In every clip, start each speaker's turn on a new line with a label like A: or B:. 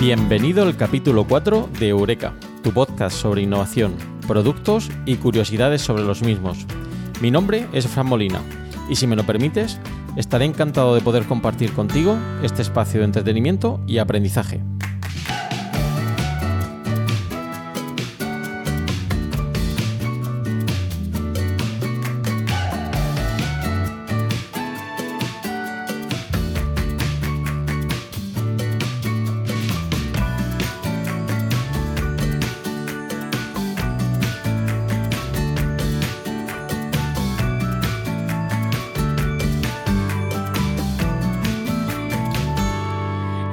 A: Bienvenido al capítulo 4 de Eureka, tu podcast sobre innovación, productos y curiosidades sobre los mismos. Mi nombre es Fran Molina y si me lo permites, estaré encantado de poder compartir contigo este espacio de entretenimiento y aprendizaje.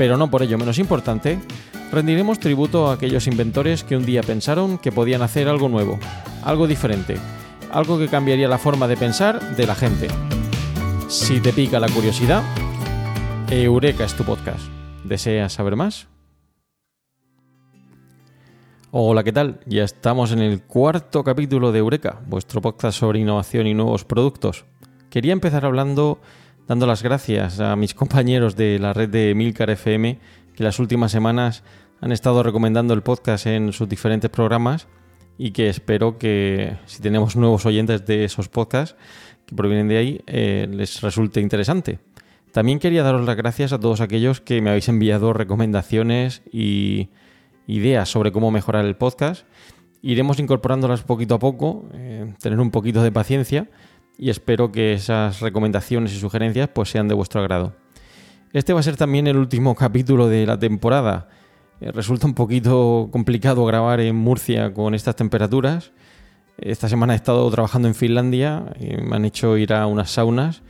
A: pero no por ello menos importante, rendiremos tributo a aquellos inventores que un día pensaron que podían hacer algo nuevo, algo diferente, algo que cambiaría la forma de pensar de la gente. Si te pica la curiosidad, Eureka es tu podcast. ¿Deseas saber más? Hola, ¿qué tal? Ya estamos en el cuarto capítulo de Eureka, vuestro podcast sobre innovación y nuevos productos. Quería empezar hablando dando las gracias a mis compañeros de la red de Milcar FM que las últimas semanas han estado recomendando el podcast en sus diferentes programas y que espero que si tenemos nuevos oyentes de esos podcasts que provienen de ahí eh, les resulte interesante. También quería daros las gracias a todos aquellos que me habéis enviado recomendaciones y ideas sobre cómo mejorar el podcast. Iremos incorporándolas poquito a poco, eh, tener un poquito de paciencia y espero que esas recomendaciones y sugerencias pues sean de vuestro agrado. Este va a ser también el último capítulo de la temporada. Eh, resulta un poquito complicado grabar en Murcia con estas temperaturas. Esta semana he estado trabajando en Finlandia y me han hecho ir a unas saunas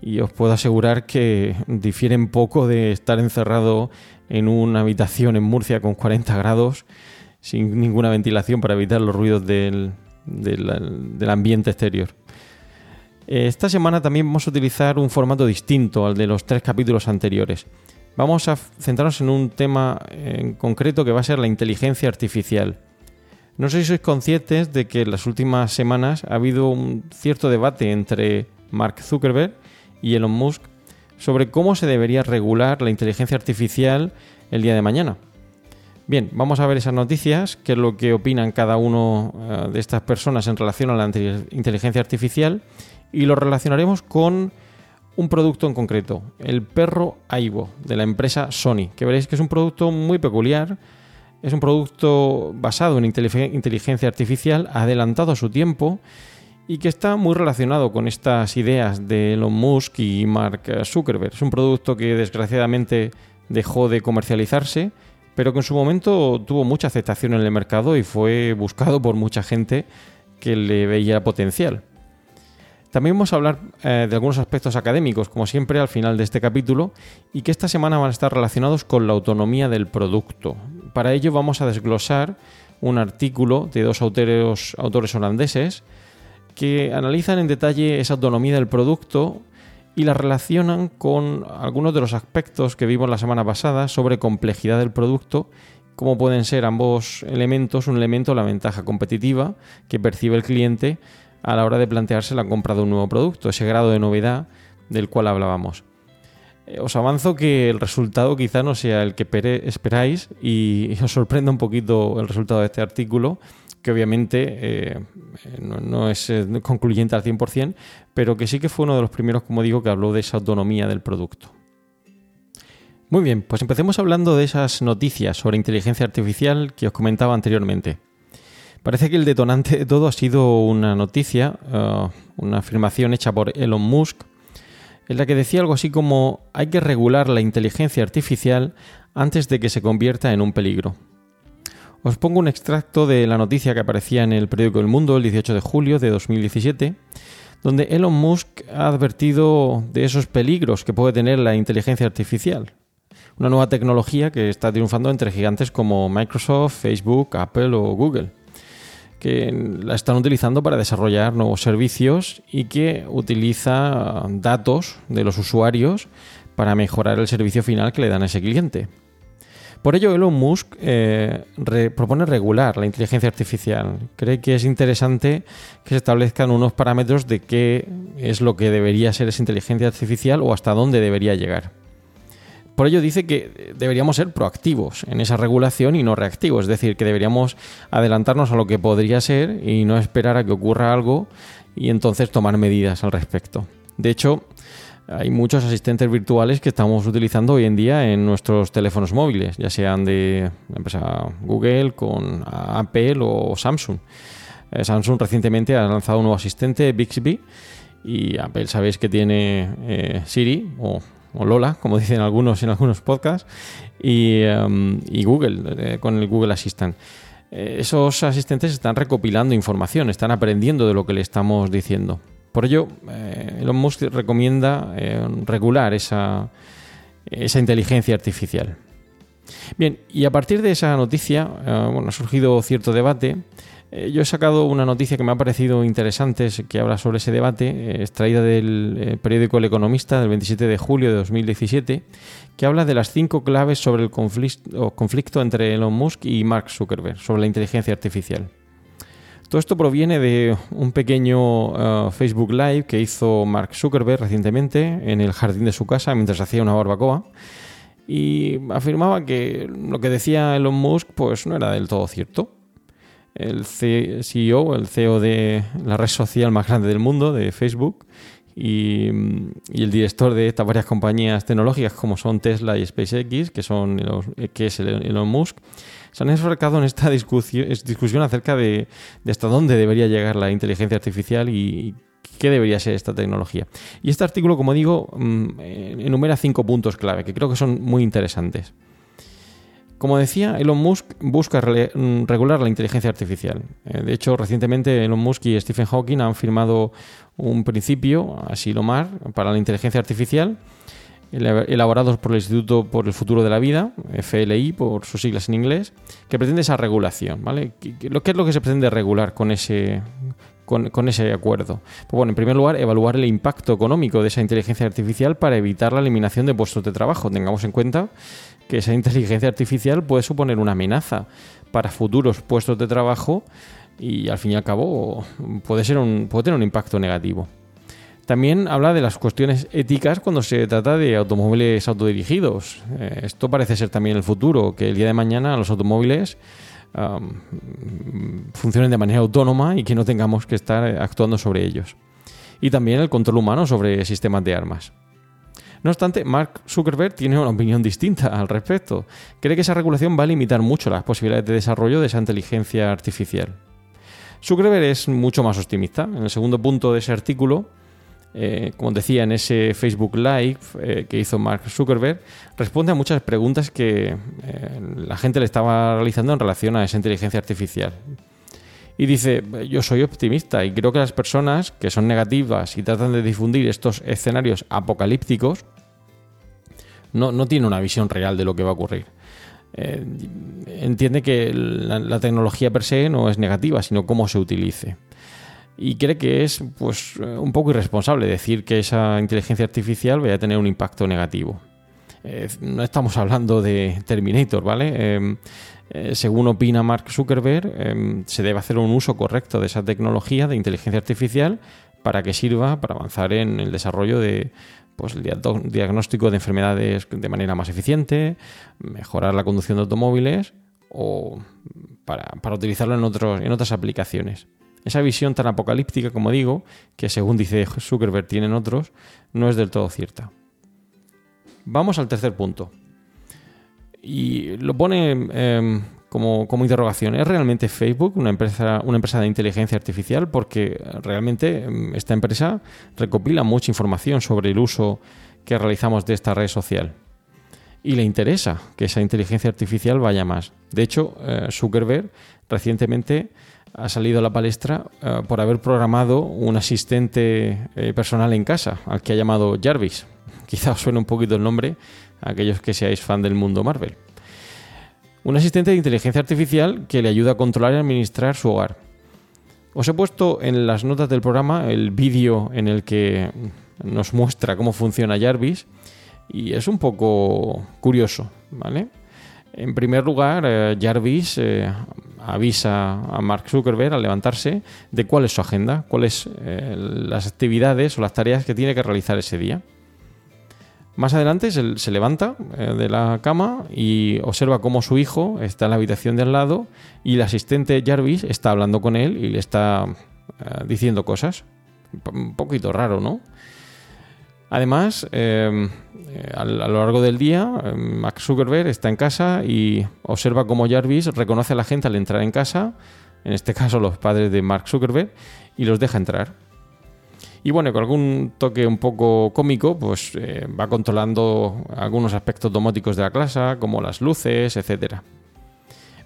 A: y os puedo asegurar que difieren poco de estar encerrado en una habitación en Murcia con 40 grados sin ninguna ventilación para evitar los ruidos del, del ambiente exterior. Eh, esta semana también vamos a utilizar un formato distinto al de los tres capítulos anteriores. Vamos a centrarnos en un tema en concreto que va a ser la inteligencia artificial. No sé si sois conscientes de que en las últimas semanas ha habido un cierto debate entre Mark Zuckerberg y Elon Musk sobre cómo se debería regular la inteligencia artificial el día de mañana. Bien, vamos a ver esas noticias, qué es lo que opinan cada uno eh, de estas personas en relación a la inteligencia artificial y lo relacionaremos con un producto en concreto, el perro Aibo de la empresa Sony, que veréis que es un producto muy peculiar, es un producto basado en inteligencia artificial, adelantado a su tiempo y que está muy relacionado con estas ideas de Elon Musk y Mark Zuckerberg. Es un producto que desgraciadamente dejó de comercializarse, pero que en su momento tuvo mucha aceptación en el mercado y fue buscado por mucha gente que le veía potencial. También vamos a hablar eh, de algunos aspectos académicos, como siempre al final de este capítulo, y que esta semana van a estar relacionados con la autonomía del producto. Para ello vamos a desglosar un artículo de dos autores, autores holandeses que analizan en detalle esa autonomía del producto y la relacionan con algunos de los aspectos que vimos la semana pasada sobre complejidad del producto, como pueden ser ambos elementos, un elemento la ventaja competitiva que percibe el cliente a la hora de plantearse la compra de un nuevo producto, ese grado de novedad del cual hablábamos. Eh, os avanzo que el resultado quizá no sea el que esperáis y os sorprenda un poquito el resultado de este artículo, que obviamente eh, no, es eh, concluyente al 100%, pero que sí que fue uno de los primeros, como digo, que habló de esa autonomía del producto. Muy bien, pues empecemos hablando de esas noticias sobre inteligencia artificial que os comentaba anteriormente. Parece que el detonante de todo ha sido una noticia, uh, una afirmación hecha por Elon Musk, en la que decía algo así como hay que regular la inteligencia artificial antes de que se convierta en un peligro. Os pongo un extracto de la noticia que aparecía en el periódico El Mundo el 18 de julio de 2017, donde Elon Musk ha advertido de esos peligros que puede tener la inteligencia artificial. Una nueva tecnología que está triunfando entre gigantes como Microsoft, Facebook, Apple o Google que la están utilizando para desarrollar nuevos servicios y que utiliza datos de los usuarios para mejorar el servicio final que le dan a ese cliente. Por ello, Elon Musk eh, propone regular la inteligencia artificial. Cree que es interesante que se establezcan unos parámetros de qué es lo que debería ser esa inteligencia artificial o hasta dónde debería llegar. Por ello dice que deberíamos ser proactivos en esa regulación y no reactivos, es decir, que deberíamos adelantarnos a lo que podría ser y no esperar a que ocurra algo y entonces tomar medidas al respecto. De hecho, hay muchos asistentes virtuales que estamos utilizando hoy en día en nuestros teléfonos móviles, ya sean de la empresa Google, con Apple o Samsung. Eh, Samsung recientemente ha lanzado un nuevo asistente, Bixby, y Apple sabéis que tiene eh, Siri o o Lola, como dicen algunos en algunos podcasts, y, em, Google, eh, con el Google Assistant. Eh, esos asistentes están recopilando información, están aprendiendo de lo que le estamos diciendo. Por ello, eh, Elon Musk recomienda regular esa, esa inteligencia artificial. Bien, y a partir de esa noticia, bueno, ha surgido cierto debate eh, yo he sacado una noticia que me ha parecido interesante, que habla sobre ese debate, eh, extraída del eh, periódico El Economista del 27 de julio de 2017, que habla de las cinco claves sobre el conflicto, entre Elon Musk y Mark Zuckerberg, sobre la inteligencia artificial. Todo esto proviene de un pequeño Facebook Live que hizo Mark Zuckerberg recientemente en el jardín de su casa mientras hacía una barbacoa y afirmaba que lo que decía Elon Musk pues no era del todo cierto el CEO, el CEO de la red social más grande del mundo, de Facebook, y, el director de estas varias compañías tecnológicas como son Tesla y SpaceX, que, son que es Elon Musk, se han enfrascado en esta discusión, discusión acerca de, hasta dónde debería llegar la inteligencia artificial y, qué debería ser esta tecnología. Y este artículo, como digo, mm, enumera cinco puntos clave que creo que son muy interesantes. Como decía, Elon Musk busca mm, regular la inteligencia artificial. Eh, de hecho, recientemente Elon Musk y Stephen Hawking han firmado un principio, así lo mar, para la inteligencia artificial, elaborados por el Instituto por el Futuro de la Vida, FLI por sus siglas en inglés, que pretende esa regulación. ¿vale? ¿Qué, es lo que se pretende regular con ese, con, ese acuerdo? Pues bueno, en primer lugar, evaluar el impacto económico de esa inteligencia artificial para evitar la eliminación de puestos de trabajo. Tengamos en cuenta que esa inteligencia artificial puede suponer una amenaza para futuros puestos de trabajo y al fin y al cabo puede, ser un, puede tener un impacto negativo. También habla de las cuestiones éticas cuando se trata de automóviles autodirigidos. Eh, esto parece ser también el futuro, que el día de mañana los automóviles funcionen de manera autónoma y que no tengamos que estar actuando sobre ellos. Y también el control humano sobre sistemas de armas. No obstante, Mark Zuckerberg tiene una opinión distinta al respecto. Cree que esa regulación va a limitar mucho las posibilidades de desarrollo de esa inteligencia artificial. Zuckerberg es mucho más optimista. En el segundo punto de ese artículo, eh, como decía en ese Facebook Live eh, que hizo Mark Zuckerberg, responde a muchas preguntas que eh, la gente le estaba realizando en relación a esa inteligencia artificial. Y dice, yo soy optimista y creo que las personas que son negativas y tratan de difundir estos escenarios apocalípticos no, no tienen una visión real de lo que va a ocurrir. entiende que la, la tecnología per se no es negativa, sino cómo se utilice y cree que es pues, un poco irresponsable decir que esa inteligencia artificial vaya a tener un impacto negativo. Eh, no estamos hablando de Terminator, ¿vale? Em, eh, según opina Mark Zuckerberg, em, se debe hacer un uso correcto de esa tecnología de inteligencia artificial para que sirva para avanzar en el desarrollo de pues, el diagnóstico de enfermedades de manera más eficiente, mejorar la conducción de automóviles o para, para utilizarlo en, otros, en otras aplicaciones. Esa visión tan apocalíptica, como digo, que según dice Zuckerberg tienen otros, no es del todo cierta. Vamos al tercer punto. Y lo pone em, como, interrogación. ¿Es realmente Facebook una empresa, una empresa de inteligencia artificial? Porque realmente em, esta empresa recopila mucha información sobre el uso que realizamos de esta red social. Y le interesa que esa inteligencia artificial vaya más. De hecho, eh, Zuckerberg recientemente ha salido a la palestra eh, por haber programado un asistente eh, personal en casa, al que ha llamado Jarvis. Quizá os suene un poquito el nombre a aquellos que seáis fan del mundo Marvel. Un asistente de inteligencia artificial que le ayuda a controlar y administrar su hogar. Os he puesto en las notas del programa el vídeo en el que nos muestra cómo funciona Jarvis y es un poco curioso, ¿vale? En primer lugar, eh, Jarvis avisa a Mark Zuckerberg al levantarse de cuál es su agenda, cuáles eh, las actividades o las tareas que tiene que realizar ese día. Más adelante se, levanta eh, de la cama y observa cómo su hijo está en la habitación de al lado y el asistente Jarvis está hablando con él y le está eh, diciendo cosas. Un poquito raro, ¿no? Además, em, eh, a, lo largo del día, em, Max Zuckerberg está en casa y observa cómo Jarvis reconoce a la gente al entrar en casa, en este caso los padres de Mark Zuckerberg, y los deja entrar. Y bueno, con algún toque un poco cómico, pues eh, va controlando algunos aspectos domóticos de la clase, como las luces, etc.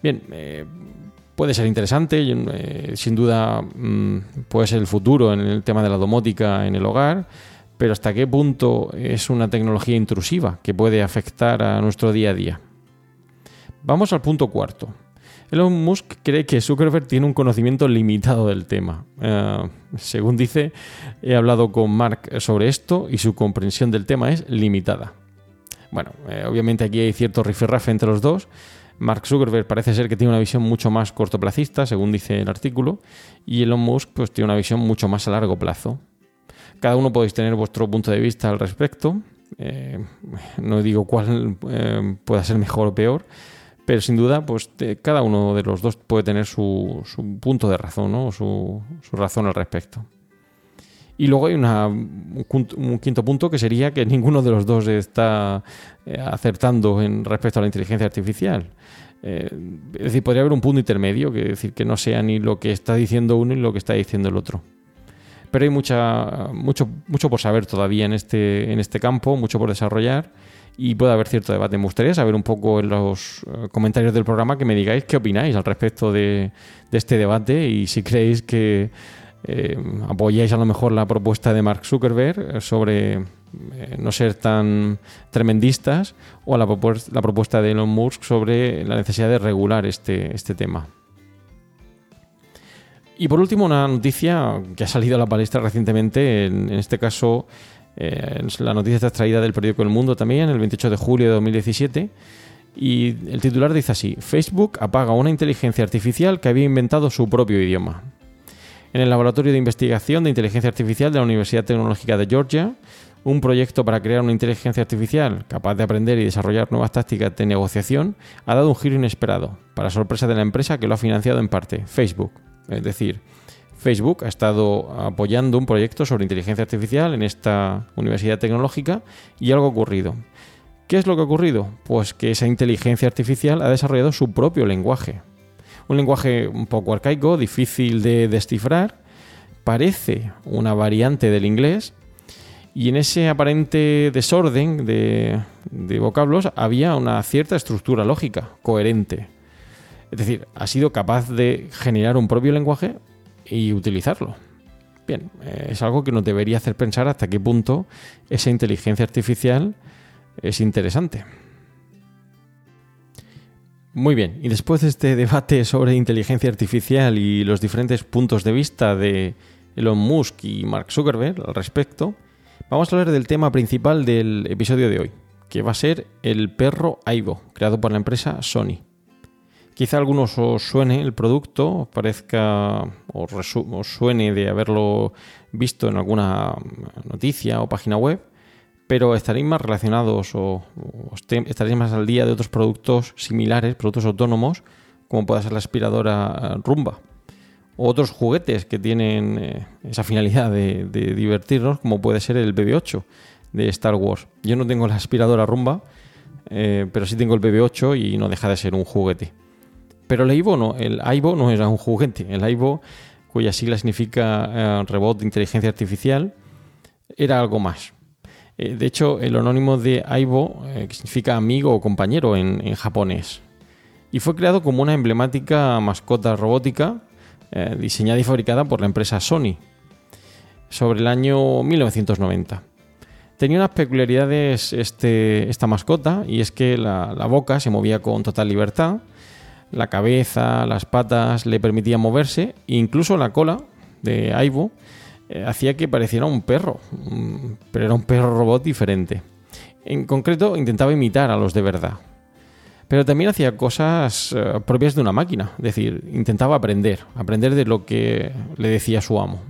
A: Bien, eh, puede ser interesante, sin duda mm, puede ser el futuro en el tema de la domótica en el hogar pero hasta qué punto es una tecnología intrusiva que puede afectar a nuestro día a día. Vamos al punto cuarto. Elon Musk cree que Zuckerberg tiene un conocimiento limitado del tema. Eh, según dice, he hablado con Mark sobre esto y su comprensión del tema es limitada. Bueno, eh, obviamente aquí hay cierto rifirrafe entre los dos. Mark Zuckerberg parece ser que tiene una visión mucho más cortoplacista, según dice el artículo, y Elon Musk pues, tiene una visión mucho más a largo plazo. Cada uno podéis tener vuestro punto de vista al respecto. Eh, no digo cuál eh, pueda ser mejor o peor, pero sin duda, pues cada uno de los dos puede tener su, punto de razón, ¿no? su, razón al respecto. Y luego hay un, quinto punto que sería que ninguno de los dos está eh, acertando en respecto a la inteligencia artificial. es decir, podría haber un punto intermedio, que decir que no sea ni lo que está diciendo uno ni lo que está diciendo el otro pero hay mucha, mucho, mucho por saber todavía en este, en este campo, mucho por desarrollar y puede haber cierto debate. Me gustaría saber un poco en los eh, comentarios del programa que me digáis qué opináis al respecto de, este debate y si creéis que eh, apoyáis a lo mejor la propuesta de Mark Zuckerberg eh, sobre no ser tan tremendistas o la, la propuesta de Elon Musk sobre la necesidad de regular este, este tema. Y por último, una noticia que ha salido a la palestra recientemente, en, este caso, eh, la noticia está extraída del periódico El Mundo también, el 28 de julio de 2017. Y el titular dice así: Facebook apaga una inteligencia artificial que había inventado su propio idioma. En el Laboratorio de Investigación de Inteligencia Artificial de la Universidad Tecnológica de Georgia, un proyecto para crear una inteligencia artificial capaz de aprender y desarrollar nuevas tácticas de negociación ha dado un giro inesperado, para sorpresa de la empresa que lo ha financiado en parte, Facebook. Es decir, Facebook ha estado apoyando un proyecto sobre inteligencia artificial en esta universidad tecnológica y algo ha ocurrido. ¿Qué es lo que ha ocurrido? Pues que esa inteligencia artificial ha desarrollado su propio lenguaje. Un lenguaje un poco arcaico, difícil de descifrar, parece una variante del inglés y en ese aparente desorden de, de vocablos había una cierta estructura lógica, coherente. Es decir, ha sido capaz de generar un propio lenguaje y utilizarlo. Bien, eh, es algo que nos debería hacer pensar hasta qué punto esa inteligencia artificial es interesante. Muy bien, y después de este debate sobre inteligencia artificial y los diferentes puntos de vista de Elon Musk y Mark Zuckerberg al respecto, vamos a hablar del tema principal del episodio de hoy, que va a ser el perro Aibo, creado por la empresa Sony. Quizá a algunos os suene el producto, parezca o os suene de haberlo visto en alguna noticia o página web, pero estaréis más relacionados o, estaréis más al día de otros productos similares, productos autónomos, como puede ser la aspiradora Rumba. O otros juguetes que tienen eh, esa finalidad de, divertirnos, como puede ser el BB-8 de Star Wars. Yo no tengo la aspiradora Rumba, eh, pero sí tengo el BB-8 y no deja de ser un juguete. Pero el Aibo no, el Aibo no era un juguete. El Aibo, cuya sigla significa eh, robot de inteligencia artificial, era algo más. Eh, de hecho, el anónimo de Aibo, eh, significa amigo o compañero en, japonés, y fue creado como una emblemática mascota robótica diseñada y fabricada por la empresa Sony sobre el año 1990. Tenía unas peculiaridades este, esta mascota y es que la, la boca se movía con total libertad, la cabeza, las patas le permitían moverse, incluso la cola de Aibo eh, hacía que pareciera un perro, mm, pero era un perro robot diferente. En concreto, intentaba imitar a los de verdad. Pero también hacía cosas eh, propias de una máquina, es decir, intentaba aprender, aprender de lo que le decía su amo.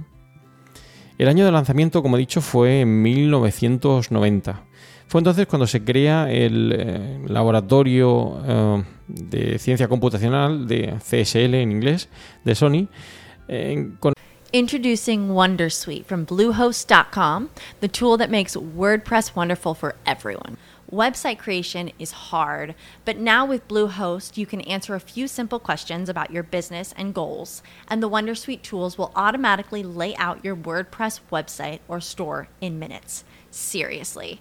A: El año de lanzamiento, como he dicho, fue en 1990. Fue entonces cuando se crea el eh, laboratorio eh, de ciencia computacional de CSL en inglés de Sony.
B: Eh, con Introducing Wondersuite from Bluehost.com, the tool that makes WordPress wonderful for everyone. Website creation is hard, but now with Bluehost, you can answer a few simple questions about your business and goals, and the Wondersuite tools will automatically lay out your WordPress website or store in minutes. Seriously.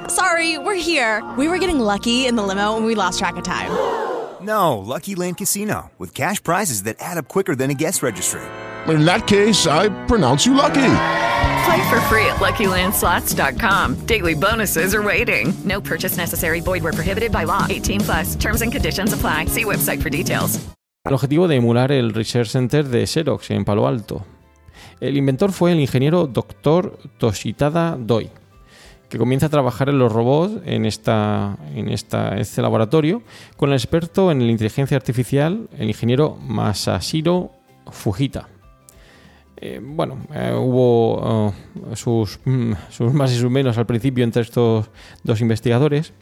C: sorry, we're here. We were getting lucky in the limo and we lost track of time.
D: No, Lucky Land Casino, with cash prizes that add up quicker than a guest registry.
E: In that case, I pronounce you lucky.
F: Play for free at LuckyLandSlots.com. Daily bonuses are waiting. No purchase necessary. Void where prohibited by law. 18 plus. Terms and conditions apply. See website for details.
A: El objetivo de emular el Research Center de Xerox en Palo Alto. El inventor fue el ingeniero Dr. Toshitada Doi, que comienza a trabajar en los robots en, esta, en esta, este laboratorio con el experto en la inteligencia artificial, el ingeniero Masashiro Fujita. Eh, bueno, eh, hubo uh, sus, mm, sus, más y sus menos al principio entre estos dos investigadores,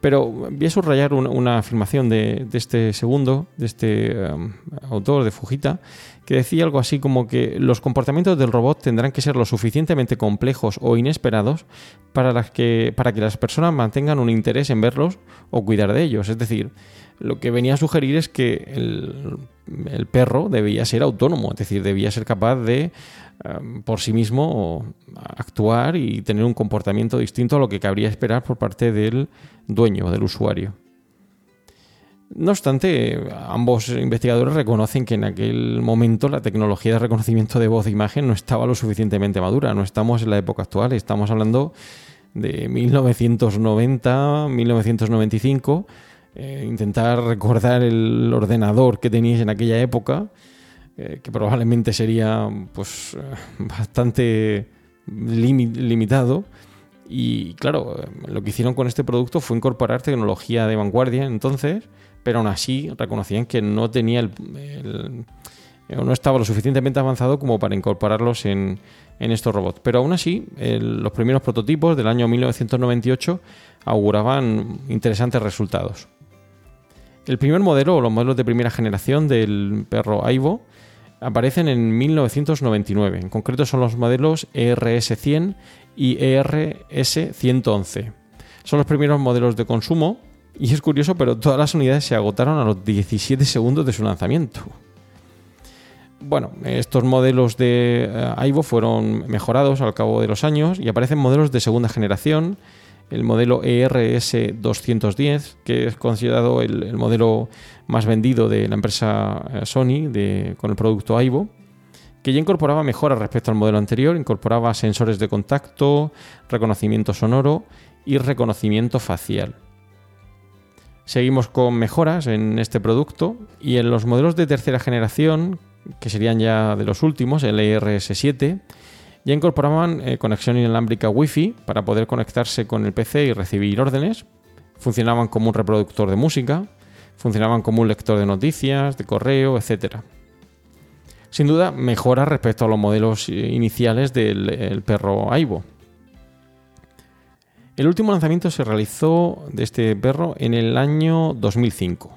A: pero voy a subrayar una, afirmación de, este segundo, de este um, autor, de Fujita, que decía algo así como que los comportamientos del robot tendrán que ser lo suficientemente complejos o inesperados para, que, para que las personas mantengan un interés en verlos o cuidar de ellos. Es decir, lo que venía a sugerir es que el, perro debía ser autónomo, es decir, debía ser capaz de em, por sí mismo actuar y tener un comportamiento distinto a lo que cabría esperar por parte del dueño, del usuario. No obstante, ambos investigadores reconocen que en aquel momento la tecnología de reconocimiento de voz e imagen no estaba lo suficientemente madura. No estamos en la época actual, estamos hablando de 1990, 1995. Eh, intentar recordar el ordenador que teníais en aquella época, eh, que probablemente sería pues eh, bastante limitado. Y claro, lo que hicieron con este producto fue incorporar tecnología de vanguardia entonces pero aún así reconocían que no tenía el, no estaba lo suficientemente avanzado como para incorporarlos en, estos robots. Pero aún así, los primeros prototipos del año 1998 auguraban interesantes resultados. El primer modelo, o los modelos de primera generación del perro Aibo, aparecen en 1999. En concreto son los modelos ERS-100 y ERS-111. Son los primeros modelos de consumo y es curioso, pero todas las unidades se agotaron a los 17 segundos de su lanzamiento. Bueno, estos modelos de eh, Aivo fueron mejorados al cabo de los años y aparecen modelos de segunda generación, el modelo ERS 210, que es considerado el, modelo más vendido de la empresa eh, Sony con el producto Aivo, que ya incorporaba mejoras respecto al modelo anterior, incorporaba sensores de contacto, reconocimiento sonoro y reconocimiento facial. Seguimos con mejoras en este producto y en los modelos de tercera generación, que serían ya de los últimos, el ERS7, ya incorporaban eh, conexión inalámbrica Wi-Fi para poder conectarse con el PC y recibir órdenes. Funcionaban como un reproductor de música, funcionaban como un lector de noticias, de correo, etc. Sin duda, mejora respecto a los modelos eh, iniciales del perro Aibo. El último lanzamiento se realizó de este perro en el año 2005.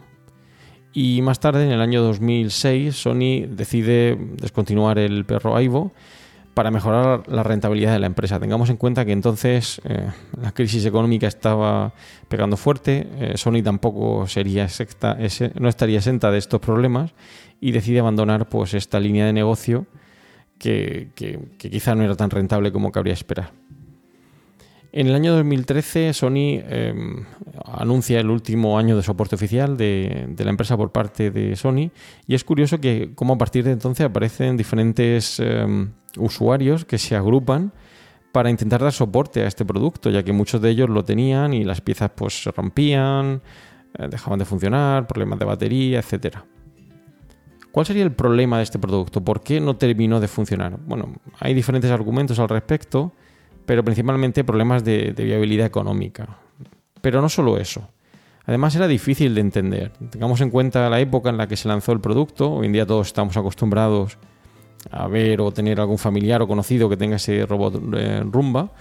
A: Y más tarde, en el año 2006, Sony decide descontinuar el perro Aibo para mejorar la rentabilidad de la empresa. Tengamos en cuenta que entonces eh, la crisis económica estaba pegando fuerte, eh, Sony tampoco sería no estaría exenta de estos problemas y decide abandonar pues, esta línea de negocio que, quizá no era tan rentable como cabría esperar. En el año 2013 Sony em, anuncia el último año de soporte oficial de, la empresa por parte de Sony y es curioso que como a partir de entonces aparecen diferentes em, usuarios que se agrupan para intentar dar soporte a este producto, ya que muchos de ellos lo tenían y las piezas pues se rompían, eh, dejaban de funcionar, problemas de batería, etc. ¿Cuál sería el problema de este producto? ¿Por qué no terminó de funcionar? Bueno, hay diferentes argumentos al respecto pero principalmente problemas de, viabilidad económica. Pero no solo eso. Además era difícil de entender. Tengamos en cuenta la época en la que se lanzó el producto. Hoy en día todos estamos acostumbrados ver o tener algún familiar o conocido que tenga ese robot eh, rumba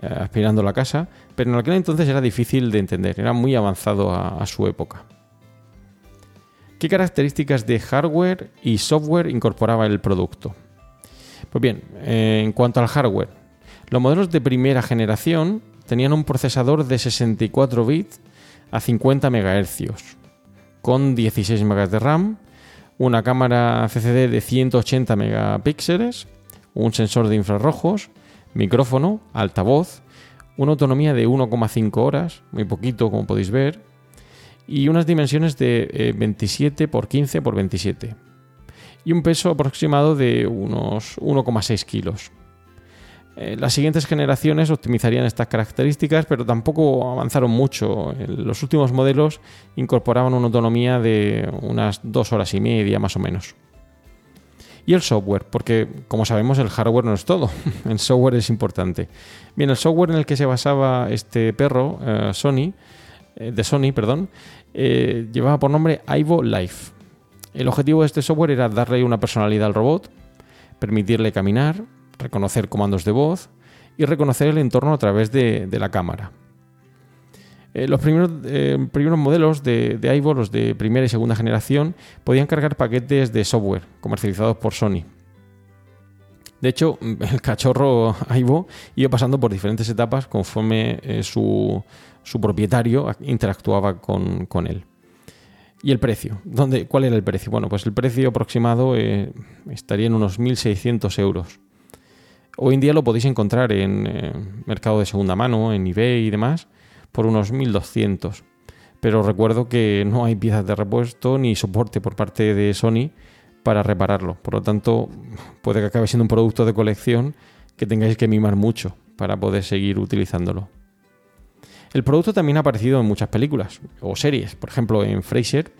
A: eh, aspirando a la casa. Pero en aquel entonces era difícil de entender. Era muy avanzado a, su época. ¿Qué características de hardware y software incorporaba el producto? Pues bien, eh, en cuanto al hardware, los modelos de primera generación tenían un procesador de 64 bits a 50 MHz, con 16 MB de RAM, una cámara CCD de 180 megapíxeles, un sensor de infrarrojos, micrófono, altavoz, una autonomía de 1,5 horas, muy poquito como podéis ver, y unas dimensiones de 27 x 15 x 27 y un peso aproximado de unos 1,6 kilos. Eh, las siguientes generaciones optimizarían estas características, pero tampoco avanzaron mucho. Los últimos modelos incorporaban una autonomía de unas dos horas y media más o menos. Y el software, porque como sabemos el hardware no es todo, el software es importante. Bien, el software en el que se basaba este perro, eh, Sony, eh, de Sony, perdón, llevaba por nombre Ivo Life. El objetivo de este software era darle una personalidad al robot, permitirle caminar, reconocer comandos de voz y reconocer el entorno a través de, la cámara. Eh, los primeros, eh, primeros, modelos de, de los de primera y segunda generación, podían cargar paquetes de software comercializados por Sony. De hecho, el cachorro Ivo iba pasando por diferentes etapas conforme eh, su, propietario interactuaba con, él. ¿Y el precio? ¿Dónde, ¿Cuál era el precio? Bueno, pues el precio aproximado estaría en unos 1.600 euros. Hoy en día lo podéis encontrar en eh, mercado de segunda mano, en eBay y demás, por unos 1200. pero recuerdo que no hay piezas de repuesto ni soporte por parte de Sony para repararlo. Por lo tanto, puede que acabe siendo un producto de colección que tengáis que mimar mucho para poder seguir utilizándolo. El producto también ha aparecido en muchas películas o series. Por ejemplo, en Frasier,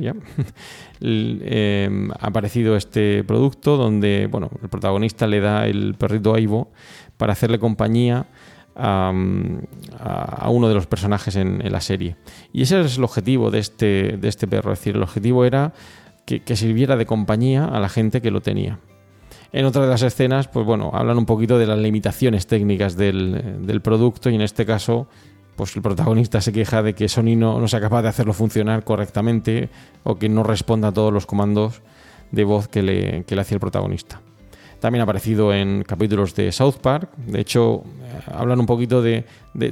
A: ya, em, ha aparecido este producto donde bueno, el protagonista le da el perrito Aibo para hacerle compañía a, uno de los personajes en, la serie. Y ese es el objetivo de este, de este perro. Es decir, el objetivo era que, sirviera de compañía a la gente que lo tenía. En otra de las escenas, pues bueno, hablan un poquito de las limitaciones técnicas del, producto y en este caso, pues el protagonista se queja de que Sony no, no, sea capaz de hacerlo funcionar correctamente o que no responda a todos los comandos de voz que le, que le hacía el protagonista. También ha aparecido en capítulos de South Park. De hecho, eh, hablan un poquito de,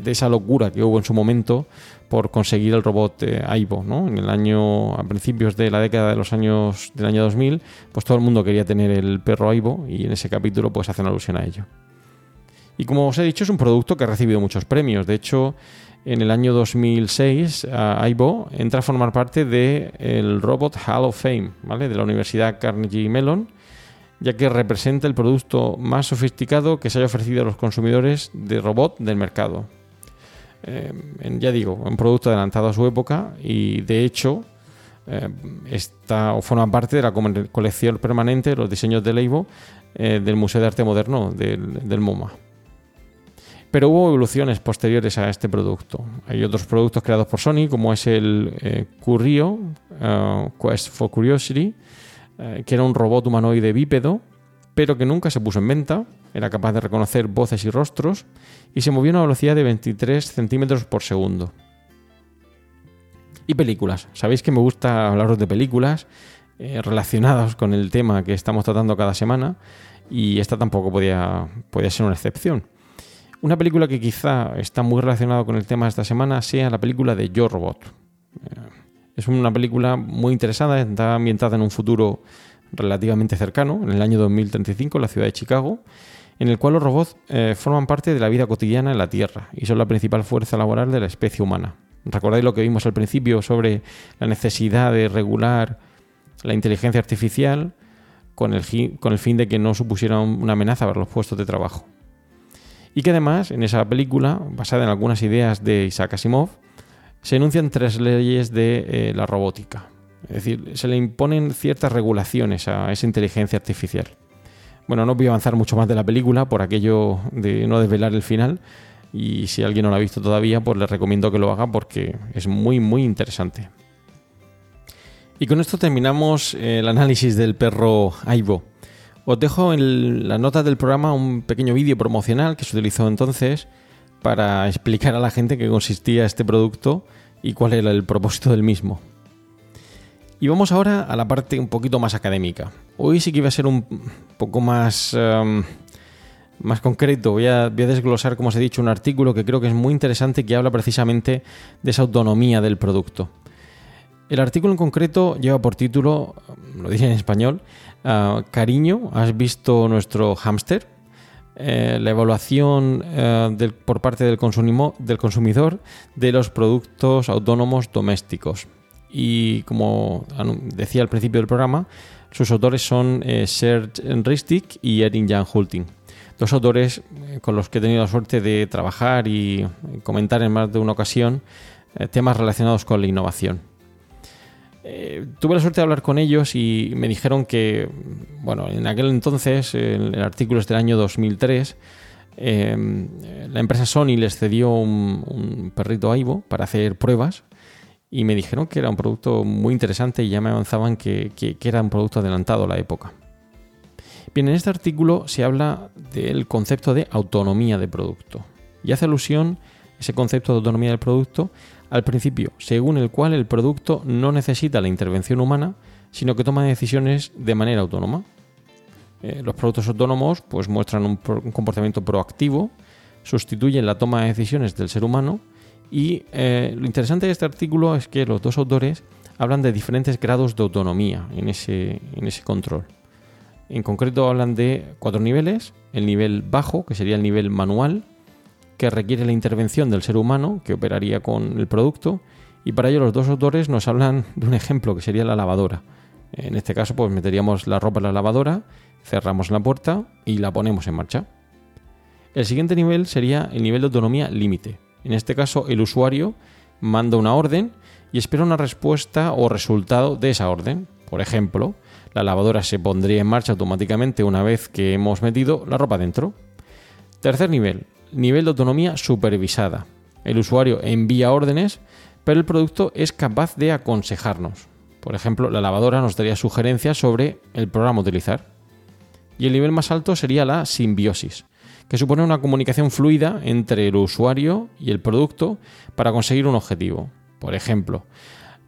A: esa locura que hubo en su momento por conseguir el robot eh, Aibo. ¿no? En el año, a principios de la década de los años del año 2000, pues todo el mundo quería tener el perro Aibo y en ese capítulo pues hacen alusión a ello. Y como os he dicho, es un producto que ha recibido muchos premios. De hecho, en el año 2006, Aibo entra a formar parte del Robot Hall of Fame, ¿vale? De la Universidad Carnegie Mellon ya que representa el producto más sofisticado que se haya ofrecido a los consumidores de robot del mercado. Eh, ya digo, un producto adelantado a su época y de hecho eh, está o forma parte de la colección permanente de los diseños de Leibo eh, del Museo de Arte Moderno del, MoMA. Pero hubo evoluciones posteriores a este producto. Hay otros productos creados por Sony, como es el Curio Quest for Curiosity, eh, que era un robot humanoide bípedo, pero que nunca se puso en venta, era capaz de reconocer voces y rostros, y se movió a una velocidad de 23 centímetros por segundo. Y películas. Sabéis que me gusta hablaros de películas eh, relacionadas con el tema que estamos tratando cada semana, y esta tampoco podía, podía ser una excepción. Una película que quizá está muy relacionada con el tema de esta semana sea la película de Yo Robot. Es una película muy interesada, está ambientada en un futuro relativamente cercano, en el año 2035, en la ciudad de Chicago, en el cual los robots eh, forman parte de la vida cotidiana en la Tierra y son la principal fuerza laboral de la especie humana. ¿Recordáis lo que vimos al principio sobre la necesidad de regular la inteligencia artificial con el fin de que no supusiera una amenaza para los puestos de trabajo? Y que además, en esa película, basada en algunas ideas de Isaac Asimov, se enuncian tres leyes de eh, la robótica. Es decir, se le imponen ciertas regulaciones a esa inteligencia artificial. Bueno, no voy a avanzar mucho más de la película por aquello de no desvelar el final. Y si alguien no la ha visto todavía, pues le recomiendo que lo haga porque es muy, muy interesante. Y con esto terminamos el análisis del perro Aibo. Os dejo en la nota del programa un pequeño vídeo promocional que se utilizó entonces para explicar a la gente qué consistía este producto y cuál era el propósito del mismo. Y vamos ahora a la parte un poquito más académica. Hoy sí que iba a ser un poco más, em, más concreto. Voy a, desglosar, como os he dicho, un artículo que creo que es muy interesante que habla precisamente de esa autonomía del producto. El artículo en concreto lleva por título, lo dije en español, ah, Cariño, ¿has visto nuestro hámster? Eh, la evaluación eh, por parte del, consumidor de los productos autónomos domésticos. Y como decía al principio del programa, sus autores son eh, Serge Ristic y Erin Jan Hulting. Dos autores con los que he tenido la suerte de trabajar y comentar en más de una ocasión temas relacionados con la innovación. Eh, tuve la suerte de hablar con ellos y me dijeron que, bueno, en aquel entonces, el, el artículo es del año 2003, em, la empresa Sony les cedió un, perrito Aibo para hacer pruebas y me dijeron que era un producto muy interesante y ya me avanzaban que, que era un producto adelantado a la época. Bien, en este artículo se habla del concepto de autonomía de producto y hace alusión ese concepto de autonomía del producto al principio, según el cual el producto no necesita la intervención humana, sino que toma decisiones de manera autónoma. Eh, los productos autónomos pues, muestran un, comportamiento proactivo, sustituyen la toma de decisiones del ser humano y eh, lo interesante de este artículo es que los dos autores hablan de diferentes grados de autonomía en ese, en ese control. En concreto hablan de cuatro niveles, el nivel bajo, que sería el nivel manual, que requiere la intervención del ser humano que operaría con el producto y para ello los dos autores nos hablan de un ejemplo que sería la lavadora. En este caso pues meteríamos la ropa en la lavadora, cerramos la puerta y la ponemos en marcha. El siguiente nivel sería el nivel de autonomía límite. En este caso el usuario manda una orden y espera una respuesta o resultado de esa orden. Por ejemplo, la lavadora se pondría en marcha automáticamente una vez que hemos metido la ropa dentro. Tercer nivel, nivel de autonomía supervisada. El usuario envía órdenes, pero el producto es capaz de aconsejarnos. Por ejemplo, la lavadora nos daría sugerencias sobre el programa utilizar. Y el nivel más alto sería la simbiosis, que supone una comunicación fluida entre el usuario y el producto para conseguir un objetivo. Por ejemplo,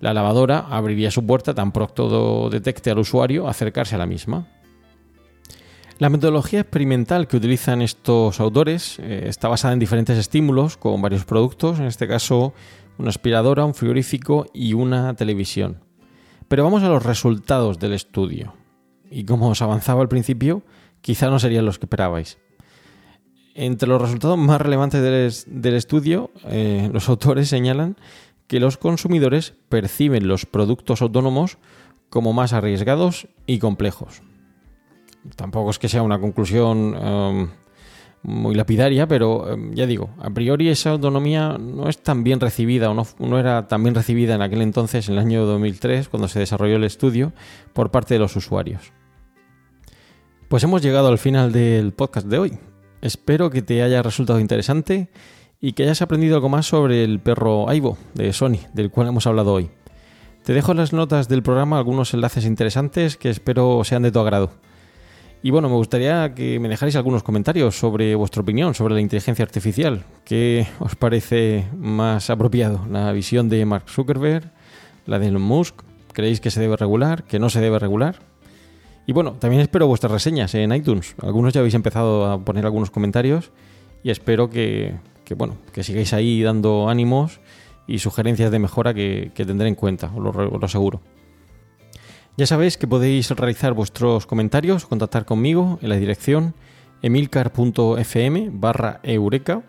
A: la lavadora abriría su puerta tan pronto detecte al usuario acercarse a la misma. La metodología experimental que utilizan estos autores eh, está basada en diferentes estímulos con varios productos, en este caso una aspiradora, un frigorífico y una televisión. Pero vamos a los resultados del estudio. Y como os avanzaba al principio, quizá no serían los que esperabais. Entre los resultados más relevantes del, estudio, eh, los autores señalan que los consumidores perciben los productos autónomos como más arriesgados y complejos tampoco es que sea una conclusión em, muy lapidaria, pero em, ya digo, a priori esa autonomía no es tan bien recibida o no, no, era tan bien recibida en aquel entonces, en el año 2003, cuando se desarrolló el estudio, por parte de los usuarios. Pues hemos llegado al final del podcast de hoy. Espero que te haya resultado interesante y que hayas aprendido algo más sobre el perro Aibo de Sony, del cual hemos hablado hoy. Te dejo en las notas del programa algunos enlaces interesantes que espero sean de tu agrado. Y bueno, me gustaría que me dejáis algunos comentarios sobre vuestra opinión sobre la inteligencia artificial. ¿Qué os parece más apropiado? ¿La visión de Mark Zuckerberg? ¿La de Elon Musk? ¿Creéis que se debe regular? ¿Que no se debe regular? Y bueno, también espero vuestras reseñas en iTunes. Algunos ya habéis empezado a poner algunos comentarios y espero que, bueno, que sigáis ahí dando ánimos y sugerencias de mejora que, tendré en cuenta, os lo aseguro. Ya sabéis que podéis realizar vuestros comentarios, contactar conmigo en la dirección emilcar.fm barra eureka,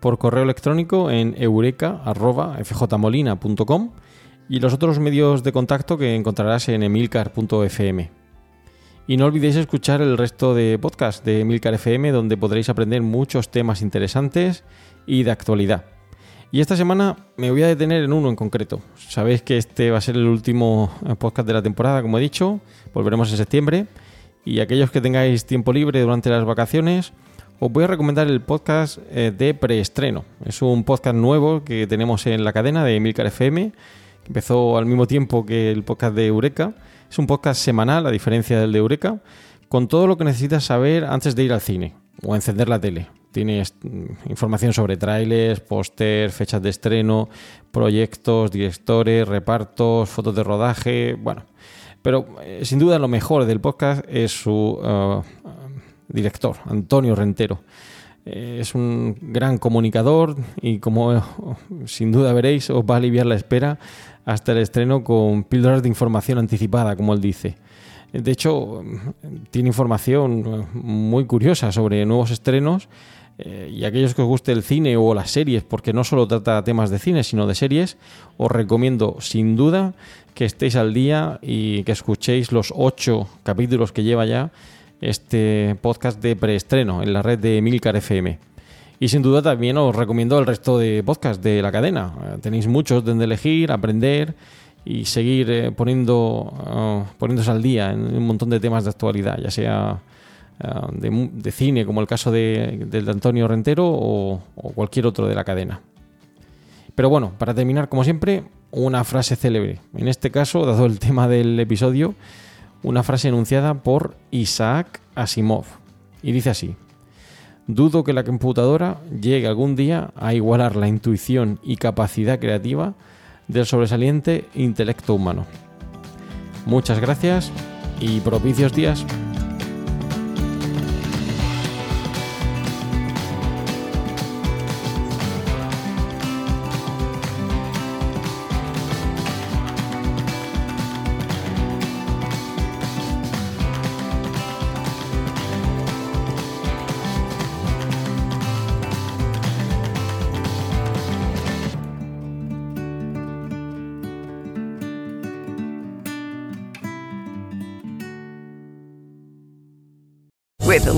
A: por correo electrónico en eureka.fjmolina.com y los otros medios de contacto que encontrarás en emilcar.fm. Y no olvidéis escuchar el resto de podcast de Emilcar FM donde podréis aprender muchos temas interesantes y de actualidad. Y esta semana me voy a detener en uno en concreto. Sabéis que este va a ser el último eh, podcast de la temporada, como he dicho. Volveremos en septiembre. Y aquellos que tengáis tiempo libre durante las vacaciones, os voy a recomendar el podcast eh, de preestreno. Es un podcast nuevo que tenemos en la cadena de Emilcar FM, empezó al mismo tiempo que el podcast de Eureka. Es un podcast semanal, a diferencia del de Eureka, con todo lo que necesitas saber antes de ir al cine o encender la tele. Tienes información sobre trailers, póster, fechas de estreno, proyectos, directores, repartos, fotos de rodaje, bueno. Pero eh, sin duda lo mejor del podcast es su uh, director, Antonio Rentero. Eh, es un gran comunicador y como sin duda veréis os va a aliviar la espera hasta el estreno con píldoras de información anticipada, como él dice. De hecho, tiene información muy curiosa sobre nuevos estrenos eh, y aquellos que os guste el cine o las series, porque no solo trata temas de cine, sino de series, os recomiendo sin duda que estéis al día y que escuchéis los ocho capítulos que lleva ya este podcast de preestreno en la red de Milcar FM. Y sin duda también os recomiendo el resto de podcasts de la cadena. Eh, tenéis muchos donde elegir, aprender y seguir eh, poniendo, poniéndose al día en un montón de temas de actualidad, ya sea eh, de, cine, como el caso de, del de Antonio Rentero o cualquier otro de la cadena. Pero bueno, para terminar, como siempre, una frase célebre. En este caso, dado el tema del episodio, una frase enunciada por Isaac Asimov. Y dice así. Dudo que la computadora llegue algún día a igualar la intuición y capacidad creativa del sobresaliente intelecto humano. Muchas gracias y propicios días.